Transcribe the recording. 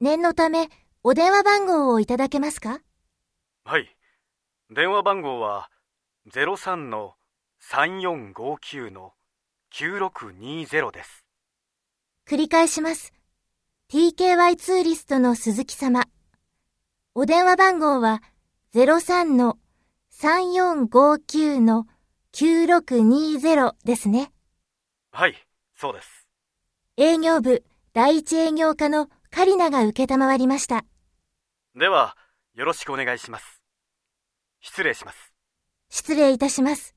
念のため、お電話番号をいただけますか？はい。電話番号は03-3459-9620です。繰り返します。TKY ツーリストの鈴木様。お電話番号は03-3459-9620ですね。はい、そうです。営業部第一営業課のカリナが受けたまわりました。では、よろしくお願いします。失礼します。失礼いたします。